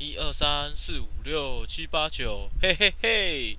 一二三四五六七八九嘿嘿嘿。